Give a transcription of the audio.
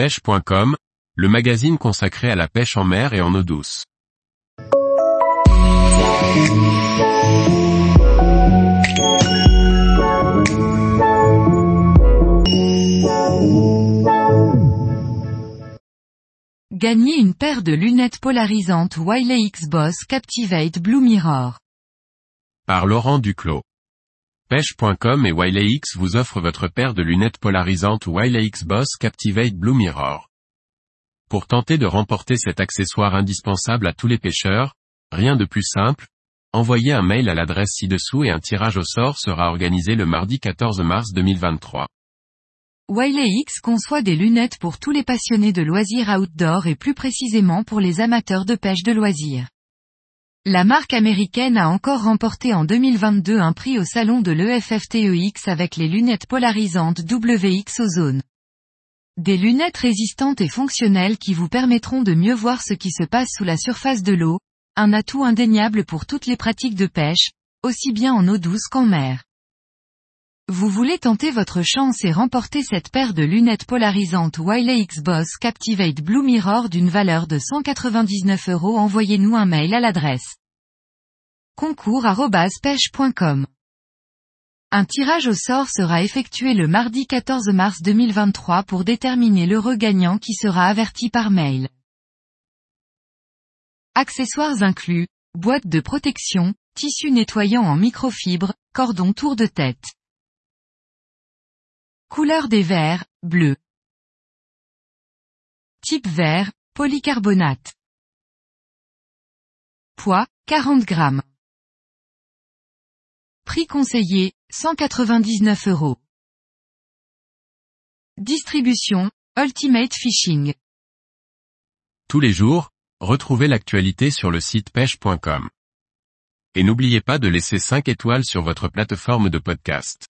pêche.com, le magazine consacré à la pêche en mer et en eau douce. Gagnez une paire de lunettes polarisantes Wiley X-Boss Captivate Blue Mirror. Par Laurent Duclos. Pêche.com et Wiley X vous offrent votre paire de lunettes polarisantes Wiley X-Boss Captivate Blue Mirror. Pour tenter de remporter cet accessoire indispensable à tous les pêcheurs, rien de plus simple, envoyez un mail à l'adresse ci-dessous et un tirage au sort sera organisé le mardi 14 mars 2023. Wiley X conçoit des lunettes pour tous les passionnés de loisirs outdoor et plus précisément pour les amateurs de pêche de loisirs. La marque américaine a encore remporté en 2022 un prix au salon de l'EFFTEX avec les lunettes polarisantes WX Ozone. Des lunettes résistantes et fonctionnelles qui vous permettront de mieux voir ce qui se passe sous la surface de l'eau, un atout indéniable pour toutes les pratiques de pêche, aussi bien en eau douce qu'en mer. Vous voulez tenter votre chance et remporter cette paire de lunettes polarisantes Wiley X-Boss Captivate Blue Mirror d'une valeur de 199 euros Envoyez-nous un mail à l'adresse concours.pêche.com Un tirage au sort sera effectué le mardi 14 mars 2023 pour déterminer l'heureux gagnant qui sera averti par mail. Accessoires inclus, boîte de protection, tissu nettoyant en microfibre, cordon tour de tête. Couleur des verres, bleu. Type vert, polycarbonate. Poids, 40 grammes. Prix conseillé, 199 euros. Distribution, Ultimate Fishing. Tous les jours, retrouvez l'actualité sur le site pêche.com. Et n'oubliez pas de laisser 5 étoiles sur votre plateforme de podcast.